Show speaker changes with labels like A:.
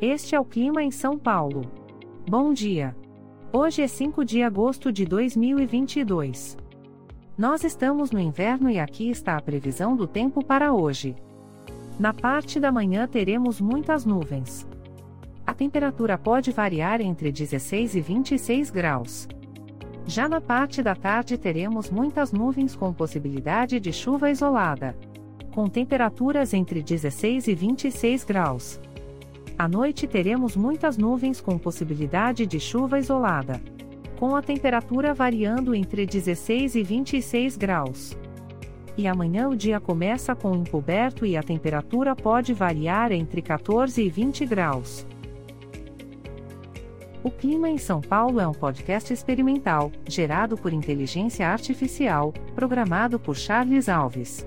A: Este é o clima em São Paulo. Bom dia. Hoje é 5 de agosto de 2022. Nós estamos no inverno e aqui está a previsão do tempo para hoje. Na parte da manhã teremos muitas nuvens. A temperatura pode variar entre 16 e 26 graus. Já na parte da tarde teremos muitas nuvens com possibilidade de chuva isolada. Com temperaturas entre 16 e 26 graus. À noite teremos muitas nuvens com possibilidade de chuva isolada. Com a temperatura variando entre 16 e 26 graus. E amanhã o dia começa com encoberto e a temperatura pode variar entre 14 e 20 graus. O Clima em São Paulo é um podcast experimental, gerado por inteligência artificial, programado por Charles Alves.